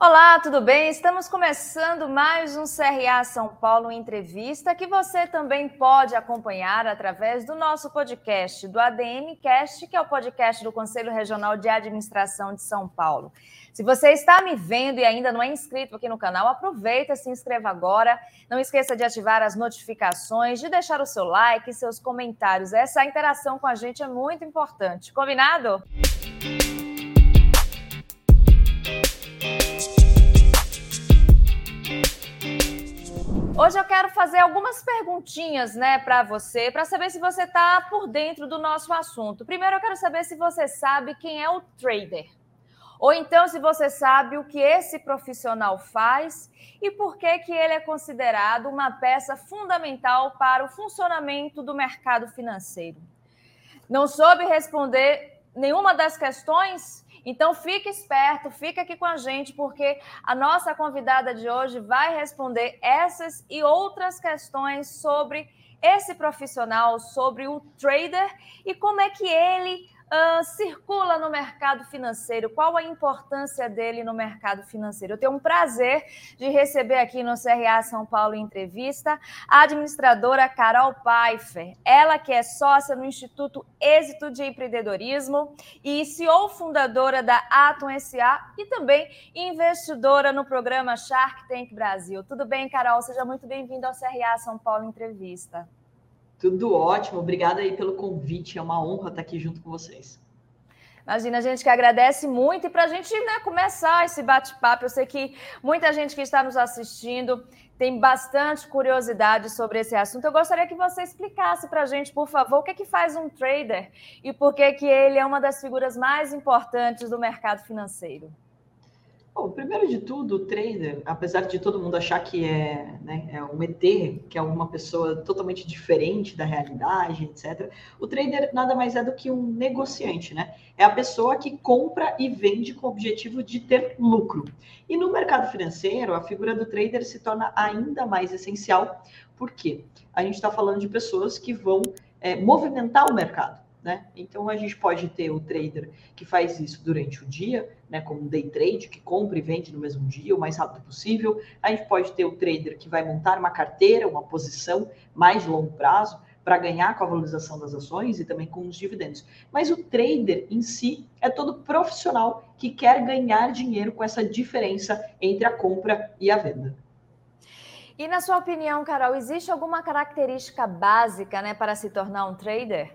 Olá, tudo bem? Estamos começando mais um CRA São Paulo Entrevista que você também pode acompanhar através do nosso podcast, do ADM Cast, que é o podcast do Conselho Regional de Administração de São Paulo. Se você está me vendo e ainda não é inscrito aqui no canal, aproveita, se inscreva agora. Não esqueça de ativar as notificações, de deixar o seu like, seus comentários. Essa interação com a gente é muito importante. Combinado? Música Hoje eu quero fazer algumas perguntinhas, né, para você, para saber se você está por dentro do nosso assunto. Primeiro, eu quero saber se você sabe quem é o trader. Ou então, se você sabe o que esse profissional faz e por que, que ele é considerado uma peça fundamental para o funcionamento do mercado financeiro. Não soube responder nenhuma das questões? Então fique esperto, fica aqui com a gente, porque a nossa convidada de hoje vai responder essas e outras questões sobre esse profissional, sobre o trader e como é que ele uh, circula no mercado financeiro? Qual a importância dele no mercado financeiro? Eu tenho um prazer de receber aqui no CRA São Paulo Entrevista a administradora Carol Pfeiffer, ela que é sócia no Instituto Êxito de Empreendedorismo e CEO fundadora da Atom SA e também investidora no programa Shark Tank Brasil. Tudo bem, Carol? Seja muito bem-vinda ao CRA São Paulo Entrevista. Tudo ótimo, obrigada aí pelo convite, é uma honra estar aqui junto com vocês. Imagina, a gente que agradece muito e para a gente né, começar esse bate-papo, eu sei que muita gente que está nos assistindo tem bastante curiosidade sobre esse assunto. Eu gostaria que você explicasse para a gente, por favor, o que, é que faz um trader e por que, que ele é uma das figuras mais importantes do mercado financeiro. Bom, primeiro de tudo, o trader, apesar de todo mundo achar que é, né, é um ET, que é uma pessoa totalmente diferente da realidade, etc., o trader nada mais é do que um negociante, né? É a pessoa que compra e vende com o objetivo de ter lucro. E no mercado financeiro, a figura do trader se torna ainda mais essencial, porque a gente está falando de pessoas que vão é, movimentar o mercado. Né? Então a gente pode ter o trader que faz isso durante o dia, né, como um day trade, que compra e vende no mesmo dia, o mais rápido possível. A gente pode ter o trader que vai montar uma carteira, uma posição mais longo prazo, para ganhar com a valorização das ações e também com os dividendos. Mas o trader em si é todo profissional que quer ganhar dinheiro com essa diferença entre a compra e a venda. E na sua opinião, Carol, existe alguma característica básica né, para se tornar um trader?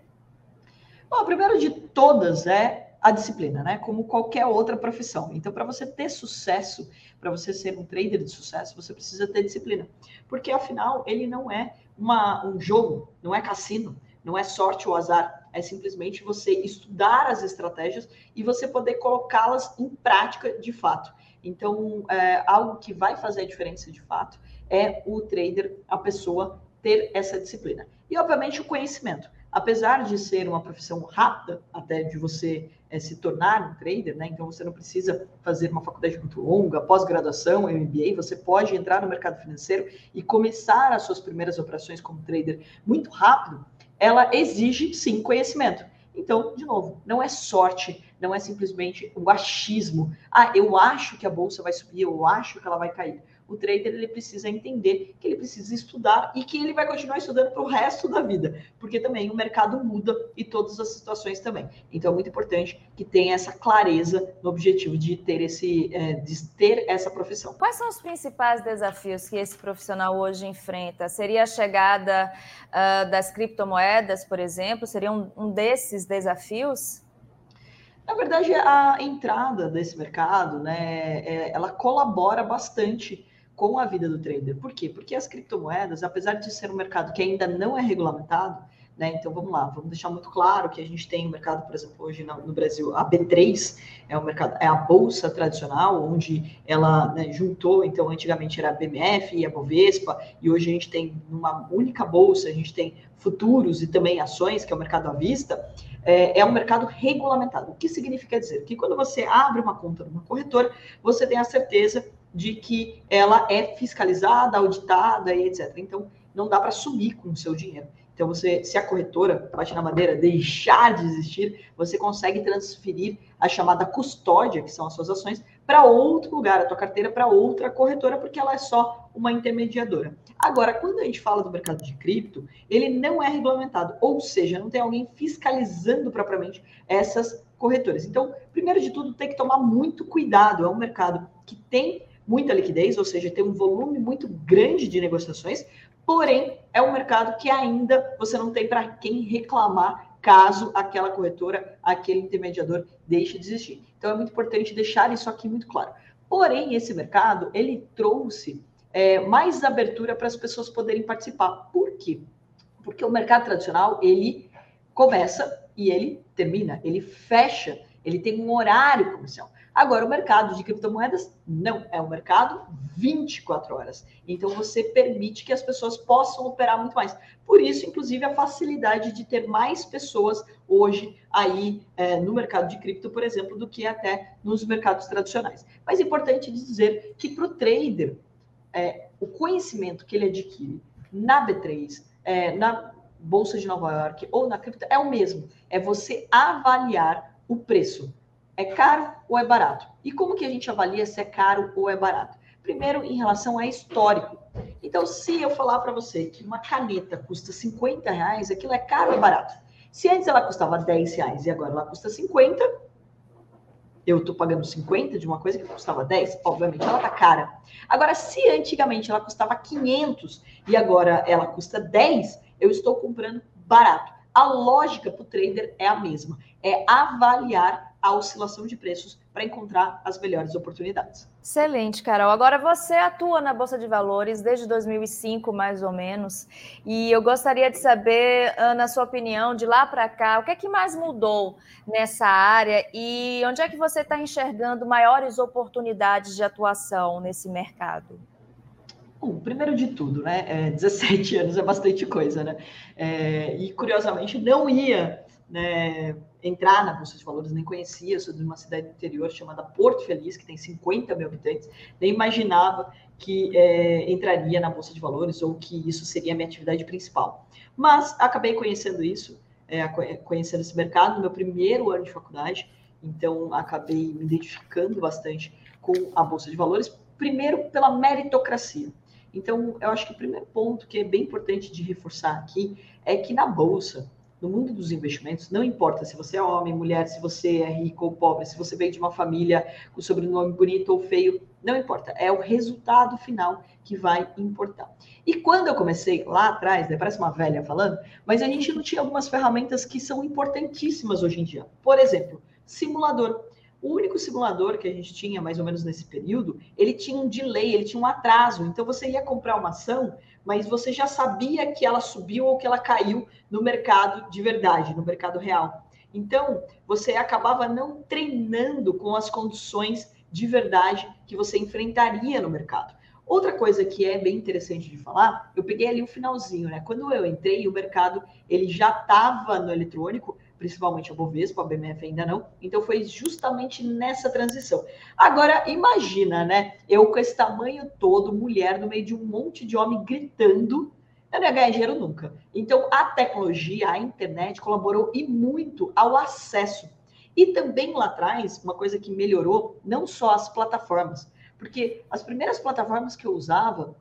Bom, a primeira de todas é a disciplina, né? Como qualquer outra profissão. Então, para você ter sucesso, para você ser um trader de sucesso, você precisa ter disciplina. Porque, afinal, ele não é uma, um jogo, não é cassino, não é sorte ou azar. É simplesmente você estudar as estratégias e você poder colocá-las em prática de fato. Então, é, algo que vai fazer a diferença de fato é o trader, a pessoa, ter essa disciplina. E, obviamente, o conhecimento apesar de ser uma profissão rápida, até de você é, se tornar um trader, né? Então você não precisa fazer uma faculdade muito longa, pós-graduação, MBA, você pode entrar no mercado financeiro e começar as suas primeiras operações como trader muito rápido. Ela exige sim conhecimento. Então, de novo, não é sorte, não é simplesmente um achismo. Ah, eu acho que a bolsa vai subir, eu acho que ela vai cair o trader ele precisa entender que ele precisa estudar e que ele vai continuar estudando para o resto da vida, porque também o mercado muda e todas as situações também. Então é muito importante que tenha essa clareza no objetivo de ter esse, é, de ter essa profissão. Quais são os principais desafios que esse profissional hoje enfrenta? Seria a chegada uh, das criptomoedas, por exemplo? Seria um, um desses desafios? Na verdade, a entrada desse mercado, né, é, ela colabora bastante com a vida do trader. Por quê? Porque as criptomoedas, apesar de ser um mercado que ainda não é regulamentado, né? Então vamos lá, vamos deixar muito claro que a gente tem um mercado, por exemplo, hoje no, Brasil, a B3 é o mercado, é a bolsa tradicional, onde ela né, juntou, então antigamente era a BMF e a Bovespa, e hoje a gente tem uma única bolsa, a gente tem futuros e também ações, que é o mercado à vista, é, é um mercado regulamentado. O que significa dizer? Que quando você abre uma conta numa corretora, você tem a certeza de que ela é fiscalizada, auditada e etc. Então, não dá para sumir com o seu dinheiro. Então, você, se a corretora, bate na madeira, deixar de existir, você consegue transferir a chamada custódia, que são as suas ações, para outro lugar, a tua carteira para outra corretora, porque ela é só uma intermediadora. Agora, quando a gente fala do mercado de cripto, ele não é regulamentado, ou seja, não tem alguém fiscalizando propriamente essas corretoras. Então, primeiro de tudo, tem que tomar muito cuidado. É um mercado que tem muita liquidez, ou seja, tem um volume muito grande de negociações, porém, é um mercado que ainda você não tem para quem reclamar caso aquela corretora, aquele intermediador deixe de existir. Então é muito importante deixar isso aqui muito claro. Porém, esse mercado ele trouxe é, mais abertura para as pessoas poderem participar. Por quê? Porque o mercado tradicional ele começa e ele termina, ele fecha, ele tem um horário comercial. Agora, o mercado de criptomoedas não é um mercado 24 horas. Então, você permite que as pessoas possam operar muito mais. Por isso, inclusive, a facilidade de ter mais pessoas hoje aí é, no mercado de cripto, por exemplo, do que até nos mercados tradicionais. Mas é importante dizer que para o trader, é, o conhecimento que ele adquire na B3, é, na Bolsa de Nova York ou na cripto é o mesmo. É você avaliar o preço é caro ou é barato? E como que a gente avalia se é caro ou é barato? Primeiro, em relação a histórico. Então, se eu falar para você que uma caneta custa 50 reais, aquilo é caro ou é barato? Se antes ela custava 10 reais e agora ela custa 50, eu estou pagando 50 de uma coisa que custava 10, obviamente ela está cara. Agora, se antigamente ela custava 500 e agora ela custa 10, eu estou comprando barato. A lógica para o trader é a mesma, é avaliar a oscilação de preços para encontrar as melhores oportunidades. Excelente, Carol. Agora você atua na Bolsa de Valores desde 2005, mais ou menos, e eu gostaria de saber, na sua opinião, de lá para cá, o que é que mais mudou nessa área e onde é que você está enxergando maiores oportunidades de atuação nesse mercado? Bom, primeiro de tudo, né? É, 17 anos é bastante coisa, né? É, e curiosamente não ia né, entrar na Bolsa de Valores, nem conhecia, sou de uma cidade interior chamada Porto Feliz, que tem 50 mil habitantes, nem imaginava que é, entraria na Bolsa de Valores ou que isso seria a minha atividade principal. Mas acabei conhecendo isso, é, conhecendo esse mercado no meu primeiro ano de faculdade, então acabei me identificando bastante com a Bolsa de Valores, primeiro pela meritocracia. Então, eu acho que o primeiro ponto que é bem importante de reforçar aqui é que na Bolsa, no mundo dos investimentos, não importa se você é homem, mulher, se você é rico ou pobre, se você veio de uma família com sobrenome bonito ou feio, não importa. É o resultado final que vai importar. E quando eu comecei lá atrás, né, parece uma velha falando, mas a gente não tinha algumas ferramentas que são importantíssimas hoje em dia. Por exemplo, simulador. O único simulador que a gente tinha, mais ou menos nesse período, ele tinha um delay, ele tinha um atraso. Então, você ia comprar uma ação, mas você já sabia que ela subiu ou que ela caiu no mercado de verdade, no mercado real. Então, você acabava não treinando com as condições de verdade que você enfrentaria no mercado. Outra coisa que é bem interessante de falar, eu peguei ali o finalzinho, né? Quando eu entrei, o mercado ele já estava no eletrônico, principalmente a Bovespa, a BMF ainda não. Então foi justamente nessa transição. Agora imagina, né? Eu com esse tamanho todo, mulher no meio de um monte de homem gritando, eu não ia ganhar dinheiro nunca. Então a tecnologia, a internet colaborou e muito ao acesso. E também lá atrás, uma coisa que melhorou, não só as plataformas, porque as primeiras plataformas que eu usava,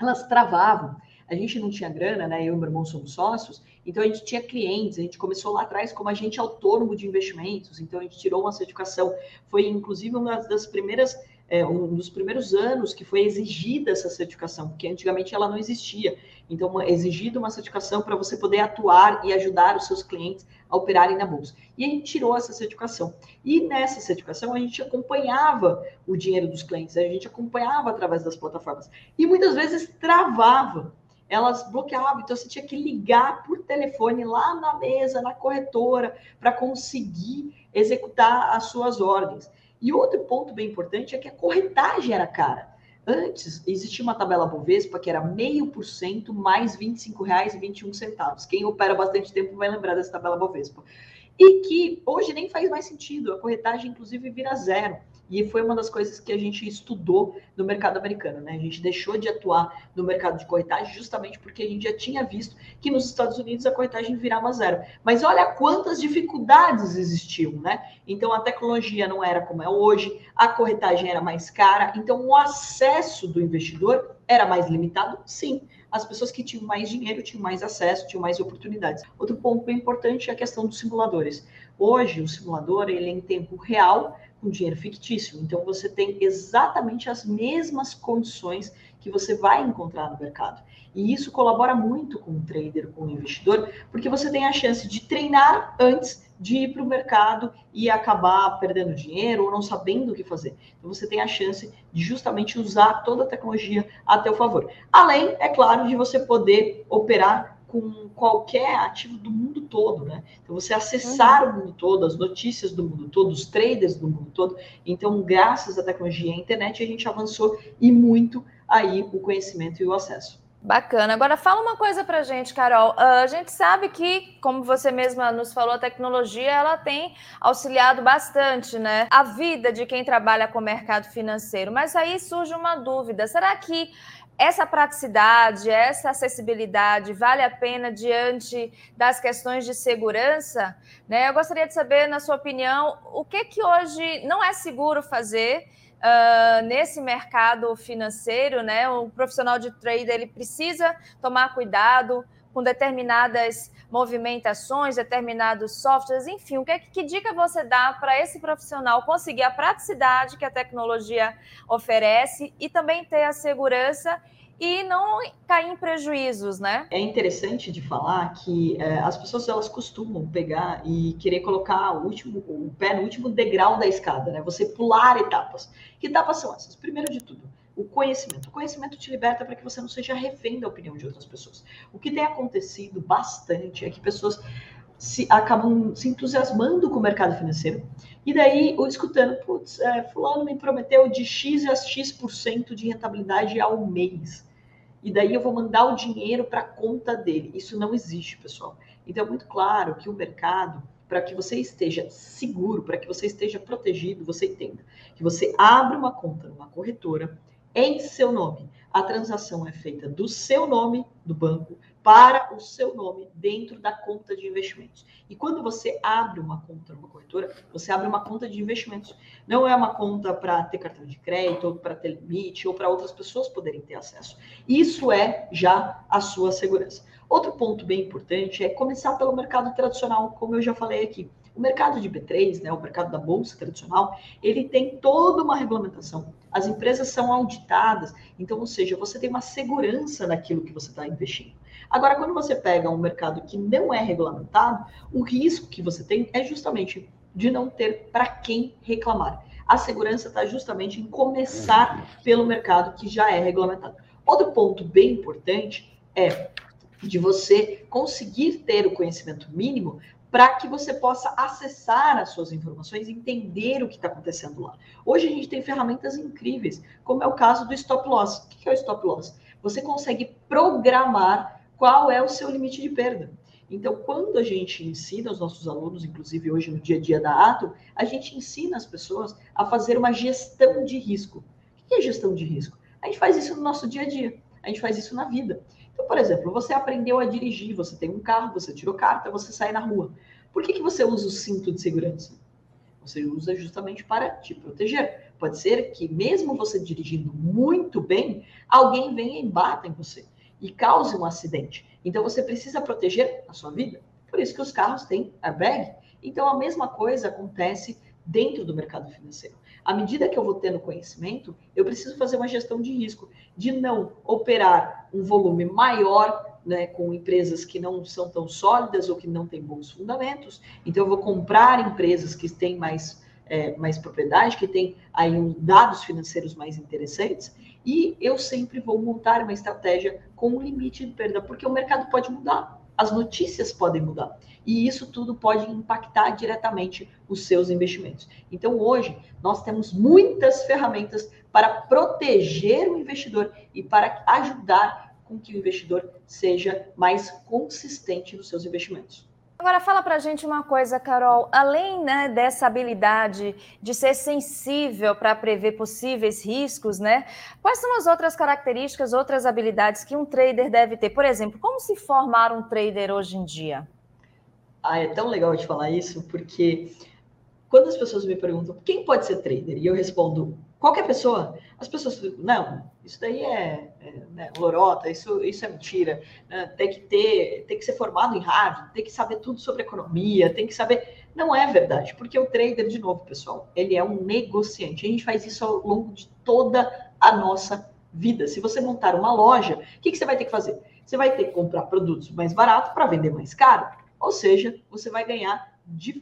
elas travavam. A gente não tinha grana, né? Eu e meu irmão somos sócios, então a gente tinha clientes, a gente começou lá atrás como agente autônomo de investimentos, então a gente tirou uma certificação. Foi inclusive uma das primeiras, é, um dos primeiros anos que foi exigida essa certificação, porque antigamente ela não existia. Então, é exigida uma certificação para você poder atuar e ajudar os seus clientes a operarem na bolsa. E a gente tirou essa certificação. E nessa certificação a gente acompanhava o dinheiro dos clientes, a gente acompanhava através das plataformas. E muitas vezes travava elas bloqueavam, então você tinha que ligar por telefone lá na mesa, na corretora, para conseguir executar as suas ordens. E outro ponto bem importante é que a corretagem era cara. Antes, existia uma tabela Bovespa que era meio por cento mais R$ 25,21. Quem opera bastante tempo vai lembrar dessa tabela Bovespa. E que hoje nem faz mais sentido, a corretagem, inclusive, vira zero. E foi uma das coisas que a gente estudou no mercado americano, né? A gente deixou de atuar no mercado de corretagem justamente porque a gente já tinha visto que nos Estados Unidos a corretagem virava zero. Mas olha quantas dificuldades existiam, né? Então a tecnologia não era como é hoje, a corretagem era mais cara, então o acesso do investidor era mais limitado, sim as pessoas que tinham mais dinheiro tinham mais acesso, tinham mais oportunidades. Outro ponto bem importante é a questão dos simuladores. Hoje, o simulador ele é em tempo real, com dinheiro fictício. Então, você tem exatamente as mesmas condições que você vai encontrar no mercado. E isso colabora muito com o trader, com o investidor, porque você tem a chance de treinar antes de ir para o mercado e acabar perdendo dinheiro ou não sabendo o que fazer. Então você tem a chance de justamente usar toda a tecnologia a teu favor. Além, é claro, de você poder operar com qualquer ativo do mundo todo, né? Então você acessar uhum. o mundo todo, as notícias do mundo todo, os traders do mundo todo. Então, graças à tecnologia e à internet, a gente avançou e muito aí o conhecimento e o acesso. Bacana. Agora fala uma coisa para gente, Carol. Uh, a gente sabe que, como você mesma nos falou, a tecnologia ela tem auxiliado bastante, né, a vida de quem trabalha com o mercado financeiro. Mas aí surge uma dúvida: será que essa praticidade, essa acessibilidade vale a pena diante das questões de segurança? Né? Eu gostaria de saber, na sua opinião, o que que hoje não é seguro fazer uh, nesse mercado financeiro, né? O profissional de trader ele precisa tomar cuidado com determinadas movimentações, determinados softwares, enfim, o que, que dica você dá para esse profissional conseguir a praticidade que a tecnologia oferece e também ter a segurança e não cair em prejuízos, né? É interessante de falar que é, as pessoas elas costumam pegar e querer colocar o último o pé no último degrau da escada, né? Você pular etapas. Que etapas são essas? Primeiro de tudo, o conhecimento. O conhecimento te liberta para que você não seja refém da opinião de outras pessoas. O que tem acontecido bastante é que pessoas se acabam se entusiasmando com o mercado financeiro e daí ou escutando, putz, é, fulano me prometeu de X a X% de rentabilidade ao mês e daí eu vou mandar o dinheiro para a conta dele. Isso não existe, pessoal. Então é muito claro que o mercado, para que você esteja seguro, para que você esteja protegido, você entenda que você abre uma conta numa corretora em seu nome. A transação é feita do seu nome do banco para o seu nome dentro da conta de investimentos. E quando você abre uma conta numa corretora, você abre uma conta de investimentos. Não é uma conta para ter cartão de crédito, ou para ter limite, ou para outras pessoas poderem ter acesso. Isso é já a sua segurança. Outro ponto bem importante é começar pelo mercado tradicional, como eu já falei aqui. O mercado de B3, né, o mercado da bolsa tradicional, ele tem toda uma regulamentação. As empresas são auditadas, então, ou seja, você tem uma segurança naquilo que você está investindo. Agora, quando você pega um mercado que não é regulamentado, o risco que você tem é justamente de não ter para quem reclamar. A segurança está justamente em começar pelo mercado que já é regulamentado. Outro ponto bem importante é de você conseguir ter o conhecimento mínimo para que você possa acessar as suas informações entender o que está acontecendo lá. Hoje a gente tem ferramentas incríveis, como é o caso do stop loss. O que é o stop loss? Você consegue programar qual é o seu limite de perda. Então, quando a gente ensina os nossos alunos, inclusive hoje no dia a dia da Ato, a gente ensina as pessoas a fazer uma gestão de risco. O que é gestão de risco? A gente faz isso no nosso dia a dia, a gente faz isso na vida. Por exemplo, você aprendeu a dirigir, você tem um carro, você tirou carta, você sai na rua. Por que, que você usa o cinto de segurança? Você usa justamente para te proteger. Pode ser que, mesmo você dirigindo muito bem, alguém venha e bata em você e cause um acidente. Então você precisa proteger a sua vida. Por isso que os carros têm airbag. Então a mesma coisa acontece dentro do mercado financeiro. À medida que eu vou tendo conhecimento, eu preciso fazer uma gestão de risco, de não operar um volume maior né, com empresas que não são tão sólidas ou que não têm bons fundamentos. Então, eu vou comprar empresas que têm mais, é, mais propriedade, que têm aí um, dados financeiros mais interessantes, e eu sempre vou montar uma estratégia com um limite de perda, porque o mercado pode mudar, as notícias podem mudar. E isso tudo pode impactar diretamente os seus investimentos. Então, hoje, nós temos muitas ferramentas para proteger o investidor e para ajudar com que o investidor seja mais consistente nos seus investimentos. Agora fala para a gente uma coisa, Carol. Além né, dessa habilidade de ser sensível para prever possíveis riscos, né? Quais são as outras características, outras habilidades que um trader deve ter? Por exemplo, como se formar um trader hoje em dia? Ah, é tão legal de falar isso, porque quando as pessoas me perguntam quem pode ser trader, e eu respondo qualquer pessoa, as pessoas ficam, não, isso daí é, é né, lorota, isso, isso é mentira, né? tem que ter, tem que ser formado em Harvard, tem que saber tudo sobre economia, tem que saber. Não é verdade, porque o trader, de novo, pessoal, ele é um negociante. A gente faz isso ao longo de toda a nossa vida. Se você montar uma loja, o que, que você vai ter que fazer? Você vai ter que comprar produtos mais baratos para vender mais caro. Ou seja, você vai ganhar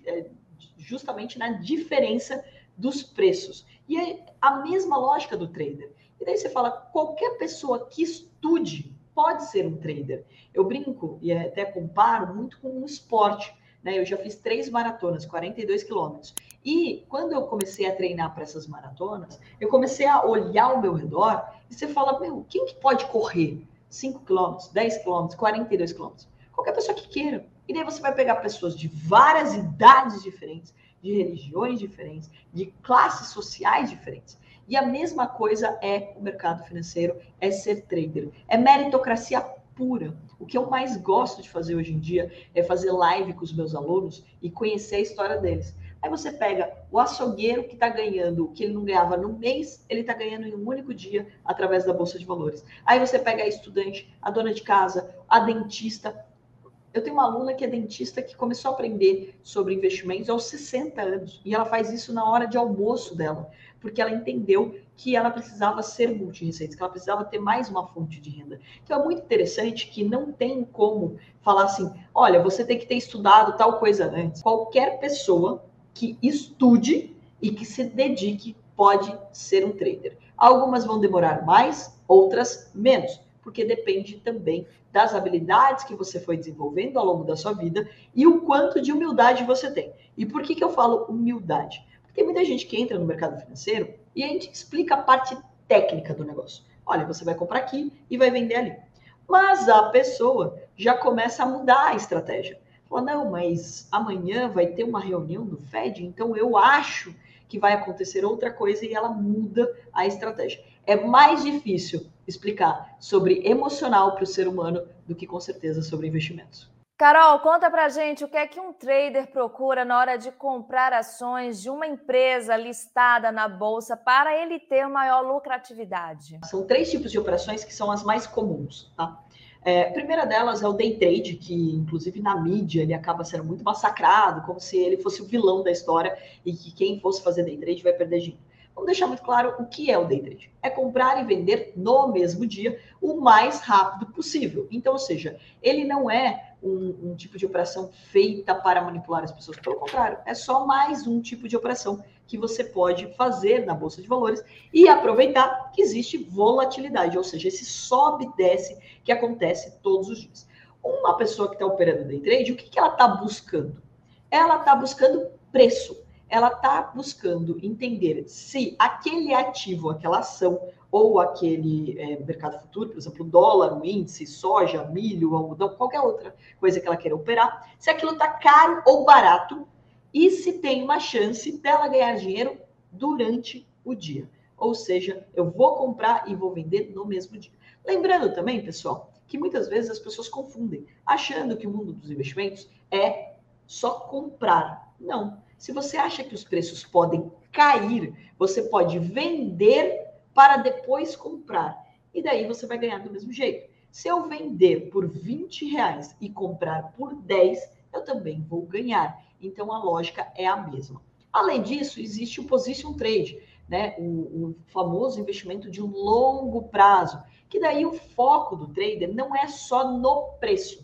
é, justamente na diferença dos preços. E é a mesma lógica do trader. E daí você fala, qualquer pessoa que estude pode ser um trader. Eu brinco e até comparo muito com um esporte. Né? Eu já fiz três maratonas, 42 quilômetros. E quando eu comecei a treinar para essas maratonas, eu comecei a olhar ao meu redor e você fala, meu, quem que pode correr 5 quilômetros, 10 quilômetros, 42 quilômetros? Qualquer pessoa que queira. E daí você vai pegar pessoas de várias idades diferentes, de religiões diferentes, de classes sociais diferentes. E a mesma coisa é o mercado financeiro, é ser trader. É meritocracia pura. O que eu mais gosto de fazer hoje em dia é fazer live com os meus alunos e conhecer a história deles. Aí você pega o açougueiro que está ganhando o que ele não ganhava no mês, ele está ganhando em um único dia através da Bolsa de Valores. Aí você pega a estudante, a dona de casa, a dentista, eu tenho uma aluna que é dentista que começou a aprender sobre investimentos aos 60 anos. E ela faz isso na hora de almoço dela, porque ela entendeu que ela precisava ser multirreceitas, que ela precisava ter mais uma fonte de renda. Então é muito interessante que não tem como falar assim: olha, você tem que ter estudado tal coisa antes. Qualquer pessoa que estude e que se dedique pode ser um trader. Algumas vão demorar mais, outras menos porque depende também das habilidades que você foi desenvolvendo ao longo da sua vida e o quanto de humildade você tem. E por que, que eu falo humildade? Porque tem muita gente que entra no mercado financeiro e a gente explica a parte técnica do negócio. Olha, você vai comprar aqui e vai vender ali. Mas a pessoa já começa a mudar a estratégia. Fala, não, mas amanhã vai ter uma reunião do Fed, então eu acho que vai acontecer outra coisa e ela muda a estratégia. É mais difícil explicar sobre emocional para o ser humano do que com certeza sobre investimentos. Carol, conta pra gente o que é que um trader procura na hora de comprar ações de uma empresa listada na bolsa para ele ter maior lucratividade. São três tipos de operações que são as mais comuns, tá? É, a primeira delas é o day trade, que inclusive na mídia ele acaba sendo muito massacrado, como se ele fosse o vilão da história e que quem fosse fazer day trade vai perder dinheiro. Vamos deixar muito claro o que é o day trade. É comprar e vender no mesmo dia o mais rápido possível. Então, ou seja, ele não é um, um, tipo de operação feita para manipular as pessoas. Pelo contrário, é só mais um tipo de operação que você pode fazer na Bolsa de Valores e aproveitar que existe volatilidade, ou seja, esse sobe e desce que acontece todos os dias. Uma pessoa que está operando day trade, o que, que ela está buscando? Ela está buscando preço ela está buscando entender se aquele ativo, aquela ação ou aquele é, mercado futuro, por exemplo, dólar, o índice, soja, milho, algodão, qualquer outra coisa que ela queira operar, se aquilo está caro ou barato e se tem uma chance dela ganhar dinheiro durante o dia. Ou seja, eu vou comprar e vou vender no mesmo dia. Lembrando também, pessoal, que muitas vezes as pessoas confundem, achando que o mundo dos investimentos é só comprar. Não. Se você acha que os preços podem cair, você pode vender para depois comprar. E daí você vai ganhar do mesmo jeito. Se eu vender por 20 reais e comprar por 10, eu também vou ganhar. Então a lógica é a mesma. Além disso, existe o position trade, né? O, o, famoso investimento de um longo prazo, que daí o foco do trader não é só no preço.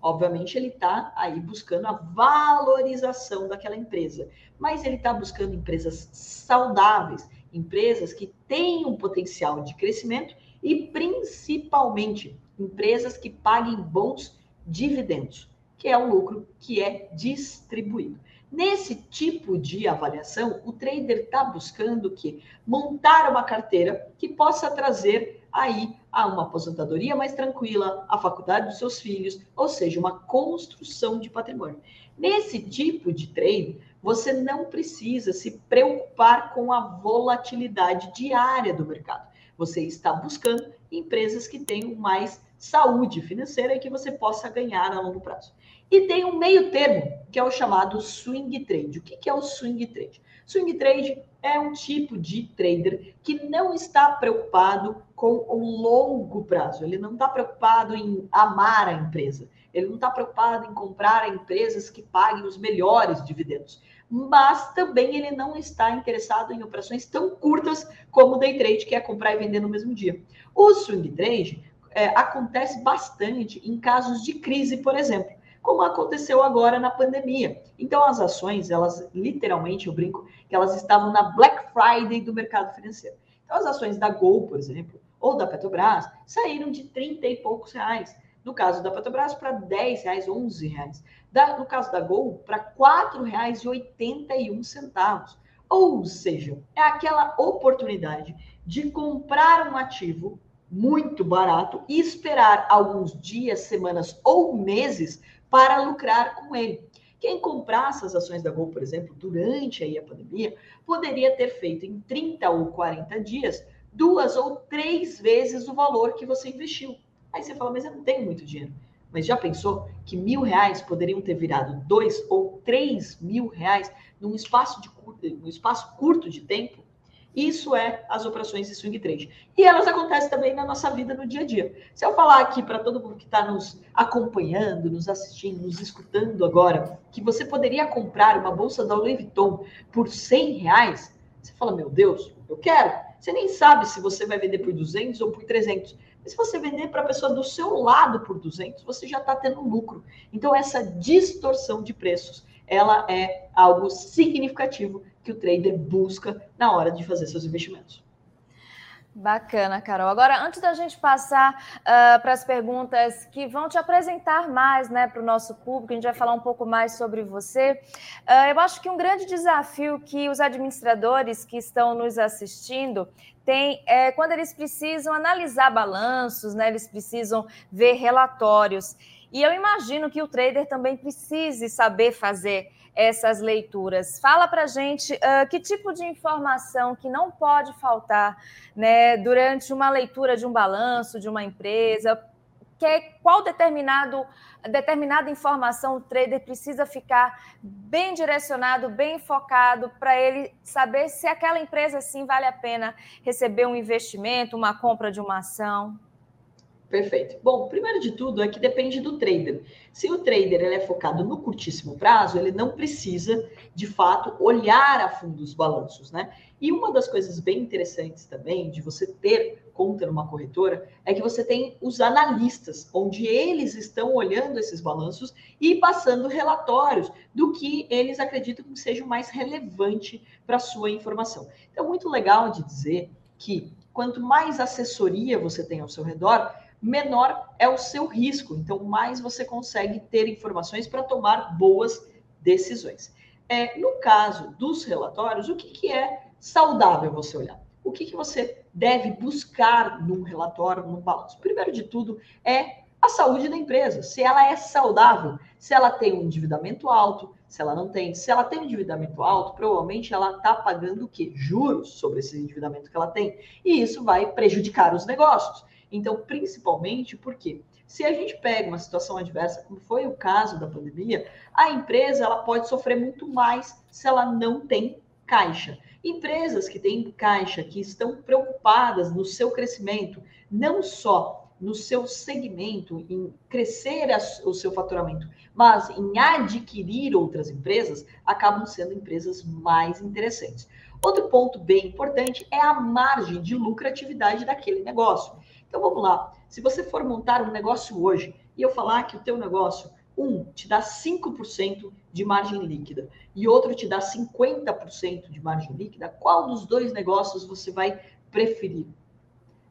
Obviamente, ele está aí buscando a valorização daquela empresa, mas ele está buscando empresas saudáveis, empresas que têm um potencial de crescimento e, principalmente, empresas que paguem bons dividendos, que é o lucro que é distribuído. Nesse tipo de avaliação, o trader está buscando que montar uma carteira que possa trazer aí a uma aposentadoria mais tranquila, a faculdade dos seus filhos, ou seja, uma construção de patrimônio. Nesse tipo de trade, você não precisa se preocupar com a volatilidade diária do mercado. Você está buscando empresas que tenham mais saúde financeira e que você possa ganhar a longo prazo. E tem um meio termo, que é o chamado swing trade. O que é o swing trade? Swing trade é um tipo de trader que não está preocupado com o longo prazo. Ele não está preocupado em amar a empresa. Ele não está preocupado em comprar empresas que paguem os melhores dividendos. Mas também ele não está interessado em operações tão curtas como o day trade, que é comprar e vender no mesmo dia. O swing trade é, acontece bastante em casos de crise, por exemplo como aconteceu agora na pandemia. Então, as ações, elas literalmente, eu brinco, que elas estavam na Black Friday do mercado financeiro. Então, as ações da Gol, por exemplo, ou da Petrobras, saíram de 30 e poucos reais. No caso da Petrobras, para 10 reais, 11 reais. Da, no caso da Gol, para R$ 4,81. Ou seja, é aquela oportunidade de comprar um ativo muito barato e esperar alguns dias, semanas ou meses para lucrar com ele. Quem comprasse as ações da Gol, por exemplo, durante aí a pandemia, poderia ter feito em 30 ou 40 dias duas ou três vezes o valor que você investiu. Aí você fala, mas eu não tenho muito dinheiro. Mas já pensou que mil reais poderiam ter virado dois ou três mil reais num espaço, de, num espaço curto de tempo? Isso é as operações de swing trade. E elas acontecem também na nossa vida no dia a dia. Se eu falar aqui para todo mundo que está nos acompanhando, nos assistindo, nos escutando agora, que você poderia comprar uma bolsa da Louis Vuitton por 100 reais, você fala, meu Deus, eu quero. Você nem sabe se você vai vender por 200 ou por 300. Mas se você vender para a pessoa do seu lado por 200, você já está tendo lucro. Então, essa distorção de preços, ela é algo significativo que o trader busca na hora de fazer seus investimentos. Bacana, Carol. Agora, antes da gente passar uh, para as perguntas que vão te apresentar mais né, para o nosso público, a gente vai falar um pouco mais sobre você. Uh, eu acho que um grande desafio que os administradores que estão nos assistindo têm é quando eles precisam analisar balanços, né, eles precisam ver relatórios. E eu imagino que o trader também precise saber fazer essas leituras. Fala para gente uh, que tipo de informação que não pode faltar né, durante uma leitura de um balanço de uma empresa, que é, qual determinado, determinada informação o trader precisa ficar bem direcionado, bem focado, para ele saber se aquela empresa sim vale a pena receber um investimento, uma compra de uma ação. Perfeito. Bom, primeiro de tudo é que depende do trader. Se o trader ele é focado no curtíssimo prazo, ele não precisa, de fato, olhar a fundo os balanços, né? E uma das coisas bem interessantes também de você ter conta numa corretora é que você tem os analistas, onde eles estão olhando esses balanços e passando relatórios do que eles acreditam que seja o mais relevante para a sua informação. Então, muito legal de dizer que quanto mais assessoria você tem ao seu redor, menor é o seu risco. Então, mais você consegue ter informações para tomar boas decisões. É, no caso dos relatórios, o que, que é saudável você olhar? O que, que você deve buscar num relatório, num balanço? Primeiro de tudo, é a saúde da empresa. Se ela é saudável, se ela tem um endividamento alto, se ela não tem. Se ela tem um endividamento alto, provavelmente ela está pagando o quê? Juros sobre esse endividamento que ela tem. E isso vai prejudicar os negócios. Então, principalmente porque se a gente pega uma situação adversa, como foi o caso da pandemia, a empresa ela pode sofrer muito mais se ela não tem caixa. Empresas que têm caixa, que estão preocupadas no seu crescimento, não só no seu segmento, em crescer o seu faturamento, mas em adquirir outras empresas, acabam sendo empresas mais interessantes. Outro ponto bem importante é a margem de lucratividade daquele negócio. Então vamos lá. Se você for montar um negócio hoje e eu falar que o teu negócio, um, te dá 5% de margem líquida e outro te dá 50% de margem líquida, qual dos dois negócios você vai preferir?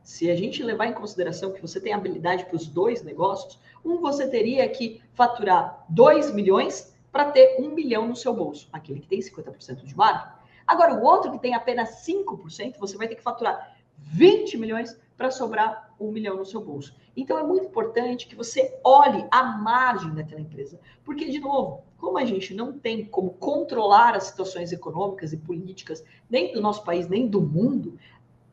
Se a gente levar em consideração que você tem habilidade para os dois negócios, um você teria que faturar 2 milhões para ter um milhão no seu bolso, aquele que tem 50% de margem. Agora, o outro que tem apenas 5%, você vai ter que faturar 20 milhões para sobrar um milhão no seu bolso. Então, é muito importante que você olhe a margem daquela empresa. Porque, de novo, como a gente não tem como controlar as situações econômicas e políticas, nem do nosso país, nem do mundo,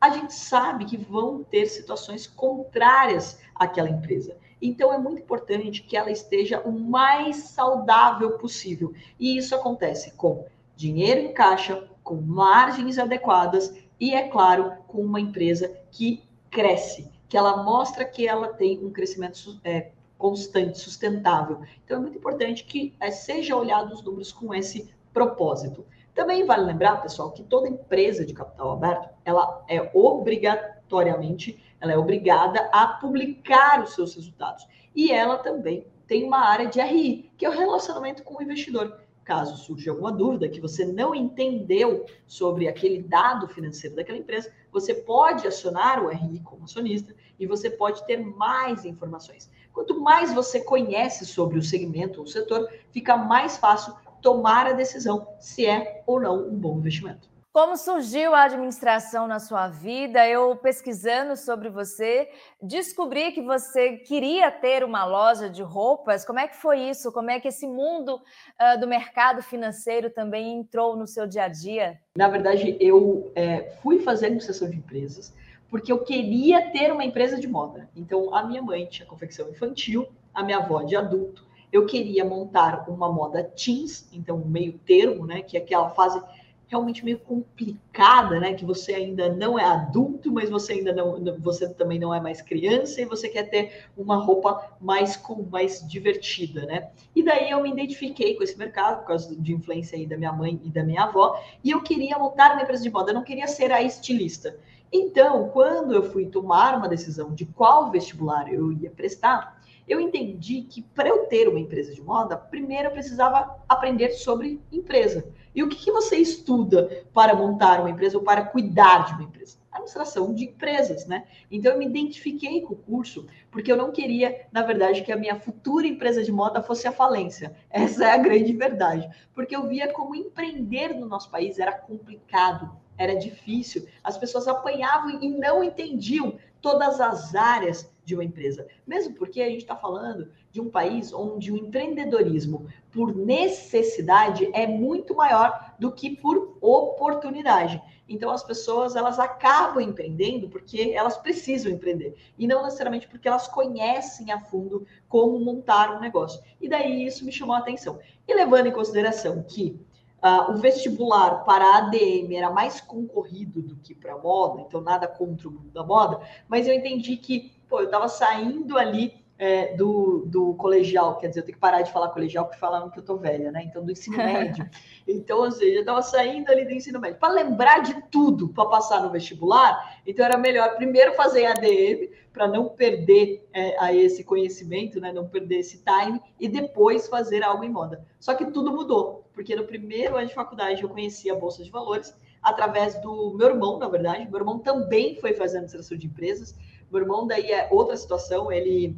a gente sabe que vão ter situações contrárias àquela empresa. Então, é muito importante que ela esteja o mais saudável possível. E isso acontece com dinheiro em caixa, com margens adequadas e, é claro, com uma empresa que cresce, que ela mostra que ela tem um crescimento é, constante, sustentável. Então, é muito importante que é, seja olhado os números com esse propósito. Também vale lembrar, pessoal, que toda empresa de capital aberto, ela é obrigatoriamente, ela é obrigada a publicar os seus resultados. E ela também tem uma área de RI, que é o relacionamento com o investidor. Caso surja alguma dúvida que você não entendeu sobre aquele dado financeiro daquela empresa, você pode acionar o RI como acionista e você pode ter mais informações. Quanto mais você conhece sobre o segmento ou setor, fica mais fácil tomar a decisão se é ou não um bom investimento. Como surgiu a administração na sua vida? Eu pesquisando sobre você, descobri que você queria ter uma loja de roupas. Como é que foi isso? Como é que esse mundo uh, do mercado financeiro também entrou no seu dia a dia? Na verdade, eu é, fui fazer administração de empresas porque eu queria ter uma empresa de moda. Então, a minha mãe tinha confecção infantil, a minha avó de adulto eu queria montar uma moda teens, então meio termo, né, que é aquela fase realmente meio complicada, né, que você ainda não é adulto, mas você ainda não, você também não é mais criança e você quer ter uma roupa mais com mais divertida, né? E daí eu me identifiquei com esse mercado por causa de influência aí da minha mãe e da minha avó, e eu queria montar uma empresa de moda, eu não queria ser a estilista. Então, quando eu fui tomar uma decisão de qual vestibular eu ia prestar, eu entendi que para eu ter uma empresa de moda, primeiro eu precisava aprender sobre empresa. E o que, que você estuda para montar uma empresa ou para cuidar de uma empresa? Administração de empresas, né? Então eu me identifiquei com o curso porque eu não queria, na verdade, que a minha futura empresa de moda fosse a falência. Essa é a grande verdade. Porque eu via como empreender no nosso país era complicado, era difícil, as pessoas apanhavam e não entendiam todas as áreas de uma empresa. Mesmo porque a gente está falando de um país onde o empreendedorismo, por necessidade, é muito maior do que por oportunidade. Então, as pessoas elas acabam empreendendo porque elas precisam empreender e não necessariamente porque elas conhecem a fundo como montar um negócio. E daí isso me chamou a atenção. E levando em consideração que Uh, o vestibular para a ADM era mais concorrido do que para a moda, então nada contra o mundo da moda, mas eu entendi que pô, eu estava saindo ali é, do, do colegial, quer dizer, eu tenho que parar de falar colegial porque falaram que eu tô velha, né? Então, do ensino médio. Então, ou seja, eu estava saindo ali do ensino médio. Para lembrar de tudo para passar no vestibular, então era melhor primeiro fazer ADM para não perder é, a esse conhecimento, né? Não perder esse time e depois fazer algo em moda. Só que tudo mudou, porque no primeiro ano de faculdade eu conheci a Bolsa de Valores através do meu irmão, na verdade. Meu irmão também foi fazer administração de empresas. Meu irmão daí é outra situação, ele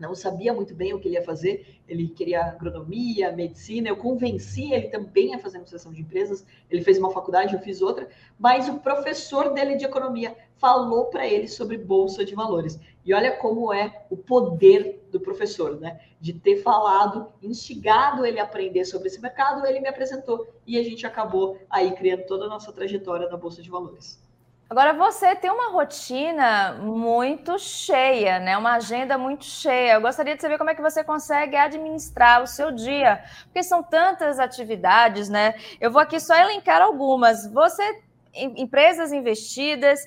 não sabia muito bem o que ele ia fazer, ele queria agronomia, medicina, eu convenci ele também a fazer administração de empresas, ele fez uma faculdade, eu fiz outra, mas o professor dele de economia falou para ele sobre bolsa de valores. E olha como é o poder do professor, né? De ter falado, instigado ele a aprender sobre esse mercado, ele me apresentou e a gente acabou aí criando toda a nossa trajetória na bolsa de valores. Agora você tem uma rotina muito cheia, né? Uma agenda muito cheia. Eu gostaria de saber como é que você consegue administrar o seu dia, porque são tantas atividades, né? Eu vou aqui só elencar algumas. Você empresas investidas,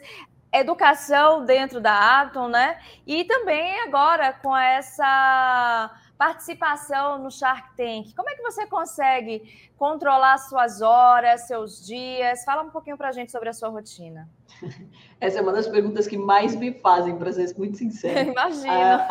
educação dentro da Atom, né? E também agora com essa participação no Shark Tank. Como é que você consegue controlar suas horas, seus dias? Fala um pouquinho para a gente sobre a sua rotina. Essa é uma das perguntas que mais me fazem, para ser muito sincero. Imagino. Ah,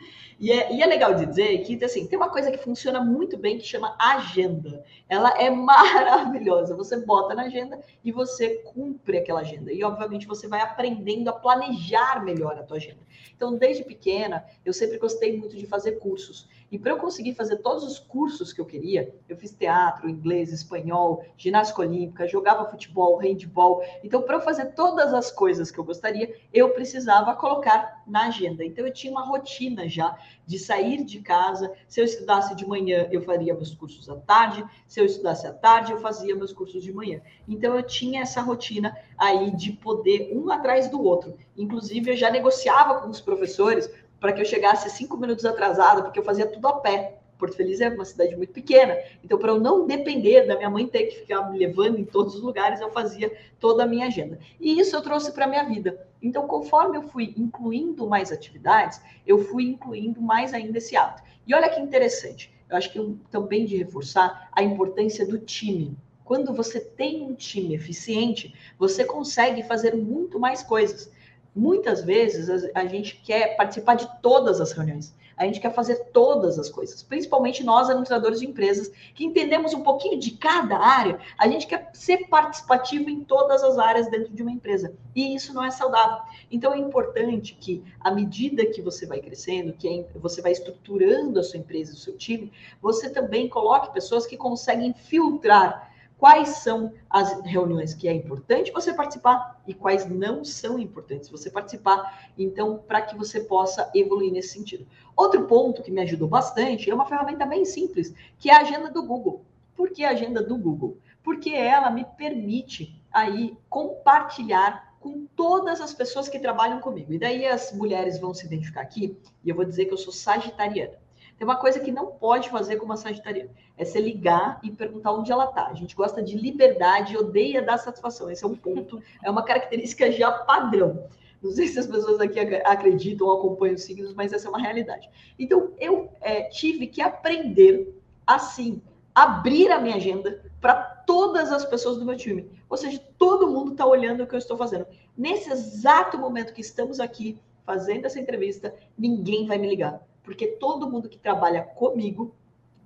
e, é, e é legal de dizer que assim, tem uma coisa que funciona muito bem que chama agenda. Ela é maravilhosa. Você bota na agenda e você cumpre aquela agenda. E, obviamente, você vai aprendendo a planejar melhor a tua agenda. Então, desde pequena, eu sempre gostei muito de fazer cursos. E para eu conseguir fazer todos os cursos que eu queria, eu fiz teatro, inglês, espanhol, ginástica olímpica, jogava futebol, handball. Então, para eu fazer todas as coisas que eu gostaria, eu precisava colocar na agenda. Então, eu tinha uma rotina já de sair de casa. Se eu estudasse de manhã, eu faria meus cursos à tarde. Se eu estudasse à tarde, eu fazia meus cursos de manhã. Então, eu tinha essa rotina aí de poder um atrás do outro. Inclusive, eu já negociava com os professores para que eu chegasse cinco minutos atrasado, porque eu fazia tudo a pé. Porto Feliz é uma cidade muito pequena, então para eu não depender da minha mãe ter que ficar me levando em todos os lugares, eu fazia toda a minha agenda. E isso eu trouxe para a minha vida. Então, conforme eu fui incluindo mais atividades, eu fui incluindo mais ainda esse hábito. E olha que interessante, eu acho que eu, também de reforçar a importância do time. Quando você tem um time eficiente, você consegue fazer muito mais coisas. Muitas vezes a, gente quer participar de todas as reuniões. A gente quer fazer todas as coisas, principalmente nós, administradores de empresas, que entendemos um pouquinho de cada área, a gente quer ser participativo em todas as áreas dentro de uma empresa. E isso não é saudável. Então é importante que, à medida que você vai crescendo, que você vai estruturando a sua empresa, o seu time, você também coloque pessoas que conseguem filtrar quais são as reuniões que é importante você participar e quais não são importantes você participar, então, para que você possa evoluir nesse sentido. Outro ponto que me ajudou bastante é uma ferramenta bem simples, que é a agenda do Google. Por que a agenda do Google? Porque ela me permite aí compartilhar com todas as pessoas que trabalham comigo. E daí as mulheres vão se identificar aqui, e eu vou dizer que eu sou sagitariana. Tem uma coisa que não pode fazer com uma sagitariana, é se ligar e perguntar onde ela está. A gente gosta de liberdade, odeia dar satisfação. Esse é um ponto, é uma característica já padrão. Não sei se as pessoas aqui acreditam ou acompanham os signos, mas essa é uma realidade. Então, eu é, tive que aprender, assim, abrir a minha agenda para todas as pessoas do meu time. Ou seja, todo mundo está olhando o que eu estou fazendo. Nesse exato momento que estamos aqui fazendo essa entrevista, ninguém vai me ligar porque todo mundo que trabalha comigo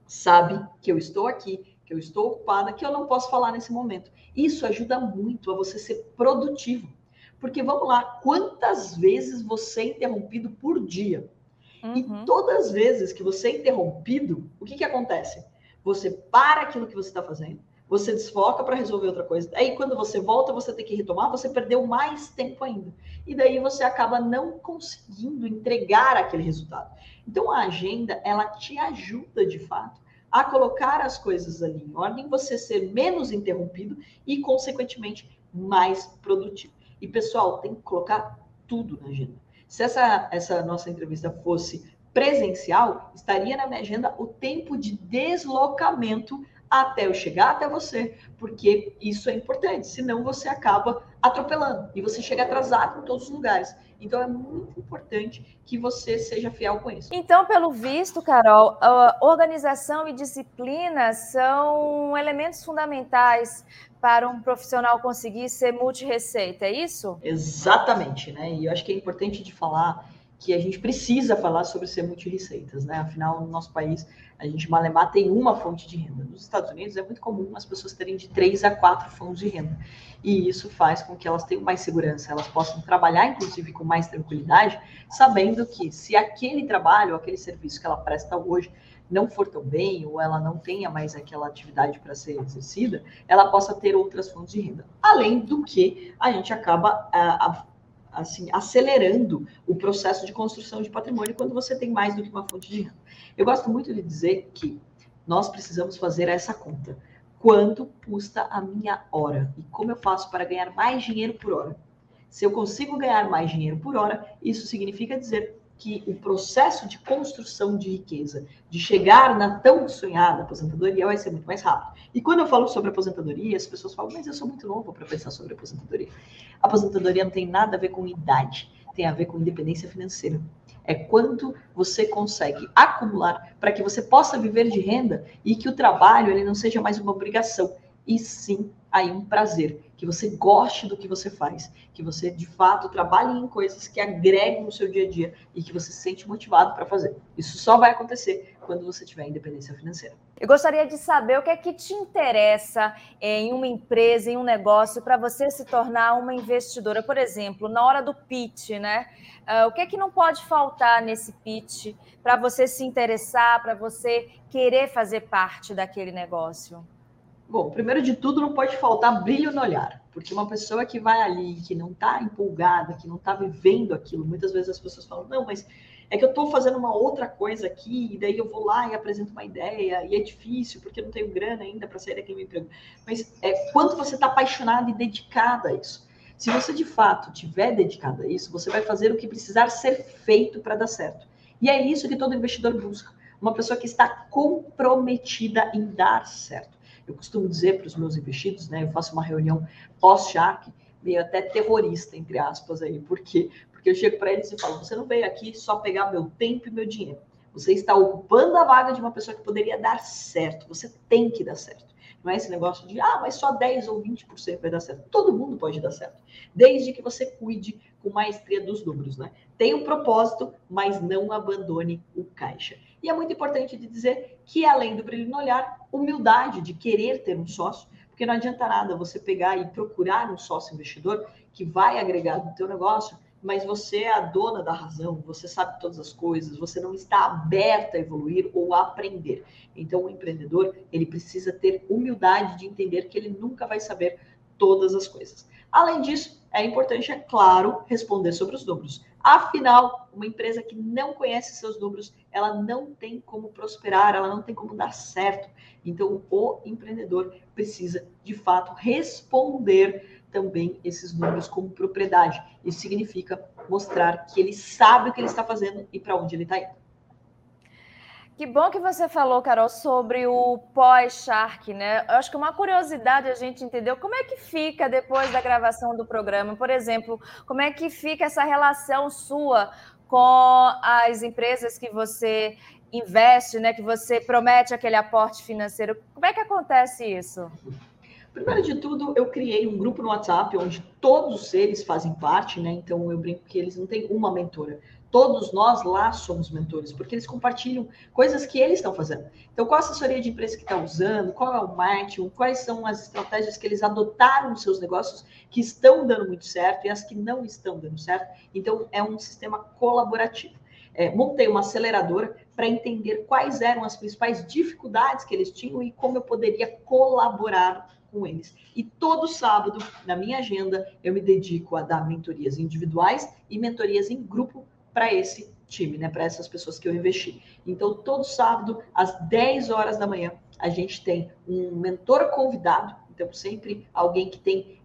sabe que eu estou aqui, que eu estou ocupada, que eu não posso falar nesse momento. Isso ajuda muito a você ser produtivo. Porque vamos lá, quantas vezes você é interrompido por dia? Uhum. E todas as vezes que você é interrompido, o que, que acontece? Você para aquilo que você está fazendo, você desfoca para resolver outra coisa. Aí, quando você volta, você tem que retomar, você perdeu mais tempo ainda. E daí você acaba não conseguindo entregar aquele resultado. Então, a agenda, ela te ajuda, de fato, a colocar as coisas ali em ordem, você ser menos interrompido e, consequentemente, mais produtivo. E, pessoal, tem que colocar tudo na agenda. Se essa, essa nossa entrevista fosse presencial, estaria na minha agenda o tempo de deslocamento até eu chegar até você, porque isso é importante, senão você acaba atropelando e você chega atrasado em todos os lugares. Então é muito importante que você seja fiel com isso. Então, pelo visto, Carol, organização e disciplina são elementos fundamentais para um profissional conseguir ser multi-receita, é isso? Exatamente, né? E eu acho que é importante de falar que a gente precisa falar sobre ser multi-receitas, né? Afinal, no nosso país, a gente malemar tem uma fonte de renda. Nos Estados Unidos é muito comum as pessoas terem de três a quatro fontes de renda. E isso faz com que elas tenham mais segurança, elas possam trabalhar, inclusive, com mais tranquilidade, sabendo que se aquele trabalho, aquele serviço que ela presta hoje não for tão bem, ou ela não tenha mais aquela atividade para ser exercida, ela possa ter outras fontes de renda. Além do que a gente acaba a, assim, acelerando o processo de construção de patrimônio quando você tem mais do que uma fonte de renda. Eu gosto muito de dizer que nós precisamos fazer essa conta. Quanto custa a minha hora? E como eu faço para ganhar mais dinheiro por hora? Se eu consigo ganhar mais dinheiro por hora, isso significa dizer que o processo de construção de riqueza, de chegar na tão sonhada aposentadoria, vai ser muito mais rápido. E quando eu falo sobre aposentadoria, as pessoas falam, mas eu sou muito novo para pensar sobre aposentadoria. A aposentadoria não tem nada a ver com idade, tem a ver com independência financeira. É quanto você consegue acumular para que você possa viver de renda e que o trabalho ele não seja mais uma obrigação, e sim aí um prazer, que você goste do que você faz, que você de fato trabalhe em coisas que agreguem no seu dia a dia e que você se sente motivado para fazer. Isso só vai acontecer quando você tiver independência financeira. Eu gostaria de saber o que é que te interessa em uma empresa, em um negócio, para você se tornar uma investidora. Por exemplo, na hora do pitch, né? Uh, o que é que não pode faltar nesse pitch para você se interessar, para você querer fazer parte daquele negócio? Bom, primeiro de tudo, não pode faltar brilho no olhar, porque uma pessoa que vai ali, que não está empolgada, que não está vivendo aquilo, muitas vezes as pessoas falam, não, mas é que eu estou fazendo uma outra coisa aqui, e daí eu vou lá e apresento uma ideia, e é difícil, porque eu não tenho grana ainda para sair daquele emprego. Mas é quanto você está apaixonado e dedicado a isso. Se você de fato tiver dedicado a isso, você vai fazer o que precisar ser feito para dar certo. E é isso que todo investidor busca. Uma pessoa que está comprometida em dar certo. Eu costumo dizer para os meus investidos, né? Eu faço uma reunião pós-Shark, meio até terrorista, entre aspas, aí. Por quê? Porque eu chego para eles e falo: você não veio aqui só pegar meu tempo e meu dinheiro. Você está ocupando a vaga de uma pessoa que poderia dar certo. Você tem que dar certo. Não é esse negócio de, ah, mas só 10 ou 20% vai dar certo. Todo mundo pode dar certo. Desde que você cuide com maestria dos números, né? Tenha um propósito, mas não abandone o caixa. E é muito importante de dizer que, além do brilho no olhar, humildade de querer ter um sócio, porque não adianta nada você pegar e procurar um sócio investidor que vai agregar no teu negócio, mas você é a dona da razão, você sabe todas as coisas, você não está aberta a evoluir ou a aprender. Então, o empreendedor, ele precisa ter humildade de entender que ele nunca vai saber todas as coisas. Além disso, é importante, é claro, responder sobre os números. Afinal, uma empresa que não conhece seus números, ela não tem como prosperar, ela não tem como dar certo. Então, o empreendedor precisa, de fato, responder também esses números como propriedade. Isso significa mostrar que ele sabe o que ele está fazendo e para onde ele está indo. Que bom que você falou, Carol, sobre o pós-Shark, né? Eu acho que uma curiosidade a gente entendeu como é que fica depois da gravação do programa. Por exemplo, como é que fica essa relação sua com as empresas que você investe, né? Que você promete aquele aporte financeiro. Como é que acontece isso? Primeiro de tudo, eu criei um grupo no WhatsApp onde todos os seres fazem parte, né? Então eu brinco que eles não têm uma mentora todos nós lá somos mentores, porque eles compartilham coisas que eles estão fazendo. Então, qual a assessoria de empresa que está usando, qual é o marketing, quais são as estratégias que eles adotaram nos seus negócios que estão dando muito certo e as que não estão dando certo. Então, é um sistema colaborativo. É, montei uma aceleradora para entender quais eram as principais dificuldades que eles tinham e como eu poderia colaborar com eles. E todo sábado, na minha agenda, eu me dedico a dar mentorias individuais e mentorias em grupo para esse time, né? Para essas pessoas que eu investi. Então, todo sábado, às 10 horas da manhã, a gente tem um mentor convidado. Então, sempre alguém que tem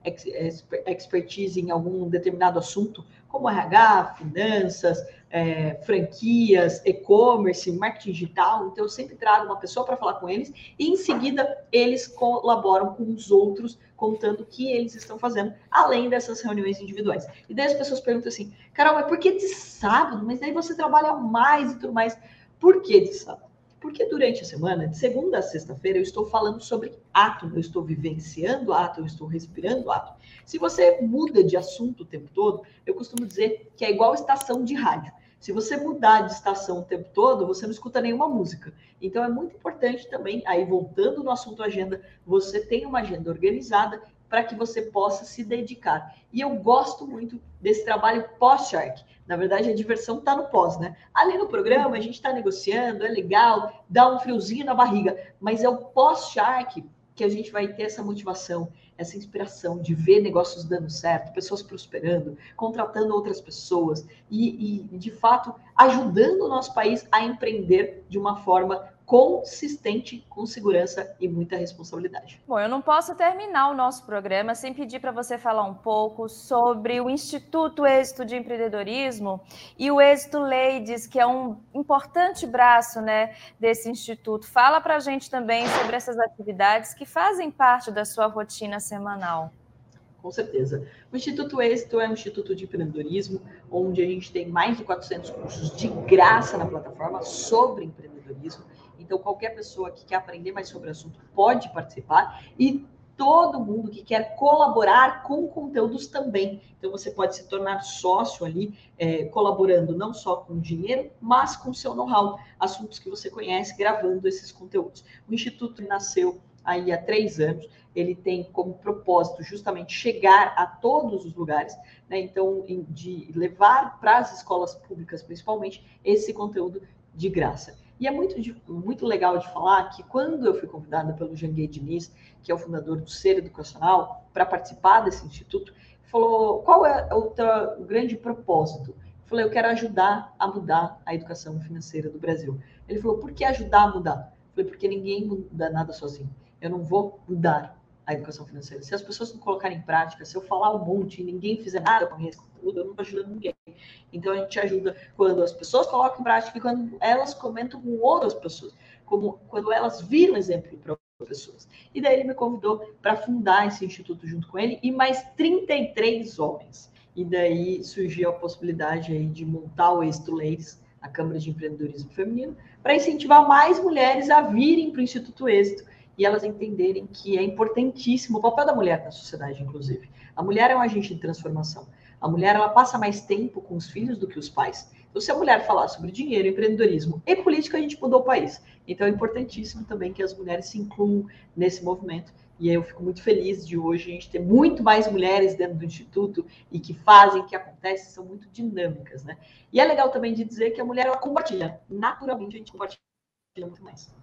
expertise em algum determinado assunto, como RH, finanças, é, franquias, e-commerce, marketing digital. Então, eu sempre trago uma pessoa para falar com eles e, em seguida, eles colaboram com os outros, contando o que eles estão fazendo, além dessas reuniões individuais. E daí as pessoas perguntam assim, Carol, mas por que de sábado? Mas daí você trabalha mais e tudo mais. Por que de sábado? Porque durante a semana, de segunda a sexta-feira, eu estou falando sobre ato, eu estou vivenciando ato, eu estou respirando ato. Se você muda de assunto o tempo todo, eu costumo dizer que é igual estação de rádio. Se você mudar de estação o tempo todo, você não escuta nenhuma música. Então é muito importante também, aí voltando no assunto agenda, você tem uma agenda organizada para que você possa se dedicar. E eu gosto muito desse trabalho pós-Shark. Na verdade, a diversão está no pós, né? Ali no programa, a gente está negociando, é legal, dá um friozinho na barriga, mas é o pós-Shark que a gente vai ter essa motivação, essa inspiração de ver negócios dando certo, pessoas prosperando, contratando outras pessoas e, e de fato, ajudando o nosso país a empreender de uma forma consistente, com segurança e muita responsabilidade. Bom, eu não posso terminar o nosso programa sem pedir para você falar um pouco sobre o Instituto Êxito de Empreendedorismo e o Êxito Ladies, que é um importante braço né, desse instituto. Fala para a gente também sobre essas atividades que fazem parte da sua rotina semanal. Com certeza. O Instituto Êxito é um instituto de empreendedorismo, onde a gente tem mais de 400 cursos de graça na plataforma sobre empreendedorismo então, qualquer pessoa que quer aprender mais sobre o assunto pode participar. E todo mundo que quer colaborar com conteúdos também. Então, você pode se tornar sócio ali, é, colaborando não só com dinheiro, mas com seu know-how, assuntos que você conhece, gravando esses conteúdos. O Instituto nasceu aí há três anos, ele tem como propósito justamente chegar a todos os lugares, né? Então, de levar para as escolas públicas, principalmente, esse conteúdo de graça. E é muito, muito legal de falar que quando eu fui convidada pelo Janguei Diniz, que é o fundador do Ser Educacional, para participar desse instituto, falou qual é o, teu, grande propósito? Eu falei, eu quero ajudar a mudar a educação financeira do Brasil. Ele falou, por que ajudar a mudar? Eu falei, porque ninguém muda nada sozinho. Eu não vou mudar a educação financeira. Se as pessoas não colocarem em prática, se eu falar um monte e ninguém fizer nada com esse conteúdo, eu não estou ajudando ninguém. Então a gente ajuda quando as pessoas colocam em prática e quando elas comentam com outras pessoas, como quando elas viram exemplo para outras pessoas. E daí ele me convidou para fundar esse instituto junto com ele e mais 33 homens. E daí surgiu a possibilidade aí de montar o Êxito Ladies, a Câmara de Empreendedorismo Feminino, para incentivar mais mulheres a virem para o Instituto Êxito e elas entenderem que é importantíssimo o papel da mulher na sociedade, inclusive. A mulher é um agente de transformação. A mulher ela passa mais tempo com os filhos do que os pais. Então, se a mulher falar sobre dinheiro, empreendedorismo e política, a gente mudou o país. Então, é importantíssimo também que as mulheres se incluam nesse movimento. E eu fico muito feliz de hoje a gente ter muito mais mulheres dentro do Instituto e que fazem, que acontecem, são muito dinâmicas, né? E é legal também de dizer que a mulher, ela compartilha. Naturalmente, a gente compartilha muito mais.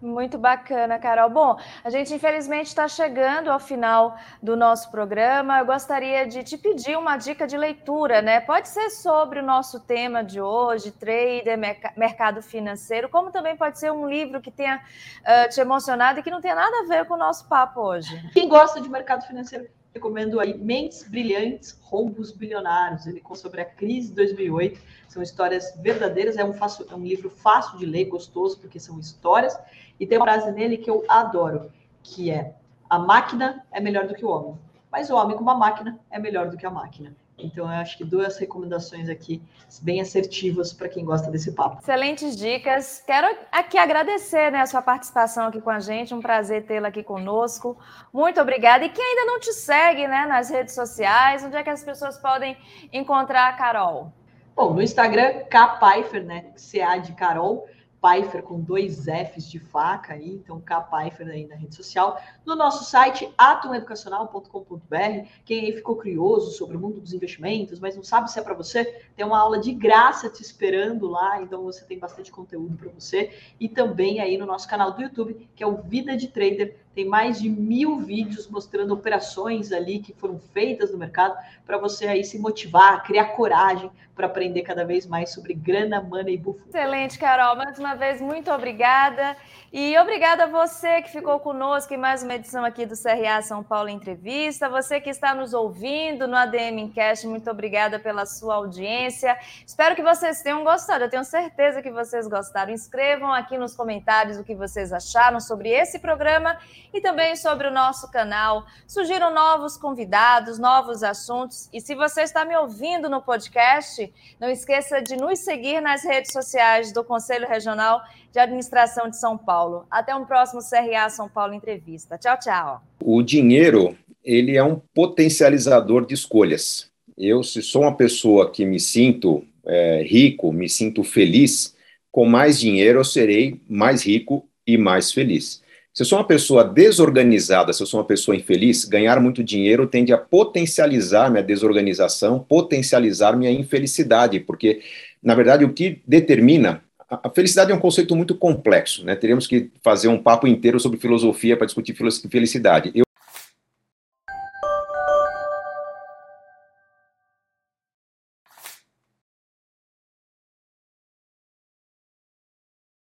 Muito bacana, Carol. Bom, a gente infelizmente está chegando ao final do nosso programa. Eu gostaria de te pedir uma dica de leitura, né? Pode ser sobre o nosso tema de hoje, trader, mercado financeiro, como também pode ser um livro que tenha uh, te emocionado e que não tenha nada a ver com o nosso papo hoje. Quem gosta de mercado financeiro recomendo aí Mentes Brilhantes, Roubos Bilionários. Ele conta sobre a crise de 2008. São histórias verdadeiras. É um, fácil, é um livro fácil de ler, gostoso, porque são histórias. E tem uma frase nele que eu adoro, que é: a máquina é melhor do que o homem, mas o homem com uma máquina é melhor do que a máquina. Então, eu acho que duas recomendações aqui bem assertivas para quem gosta desse papo. Excelentes dicas. Quero aqui agradecer né, a sua participação aqui com a gente. Um prazer tê-la aqui conosco. Muito obrigada. E quem ainda não te segue né, nas redes sociais, onde é que as pessoas podem encontrar a Carol? Bom, no Instagram, Kpaifer, né? CA de Carol. Pfeiffer com dois Fs de faca aí, então K Pfeiffer aí na rede social, no nosso site atomeducacional.com.br. Quem aí ficou curioso sobre o mundo dos investimentos, mas não sabe se é para você, tem uma aula de graça te esperando lá, então você tem bastante conteúdo para você. E também aí no nosso canal do YouTube, que é o Vida de Trader, tem mais de mil vídeos mostrando operações ali que foram feitas no mercado para você aí se motivar, criar coragem para aprender cada vez mais sobre grana, money e bufo. Excelente, Carol. Mais uma vez, muito obrigada. E obrigada a você que ficou conosco em mais uma edição aqui do CRA São Paulo Entrevista. Você que está nos ouvindo no ADM Encast, muito obrigada pela sua audiência. Espero que vocês tenham gostado. Eu tenho certeza que vocês gostaram. Escrevam aqui nos comentários o que vocês acharam sobre esse programa e também sobre o nosso canal. Surgiram novos convidados, novos assuntos. E se você está me ouvindo no podcast, não esqueça de nos seguir nas redes sociais do Conselho Regional de Administração de São Paulo. Até um próximo CRA São Paulo Entrevista. Tchau, tchau. O dinheiro, ele é um potencializador de escolhas. Eu, se sou uma pessoa que me sinto é, rico, me sinto feliz, com mais dinheiro eu serei mais rico e mais feliz. Se eu sou uma pessoa desorganizada, se eu sou uma pessoa infeliz, ganhar muito dinheiro tende a potencializar minha desorganização, potencializar minha infelicidade, porque, na verdade, o que determina. A felicidade é um conceito muito complexo, né? Teríamos que fazer um papo inteiro sobre filosofia para discutir felicidade. Eu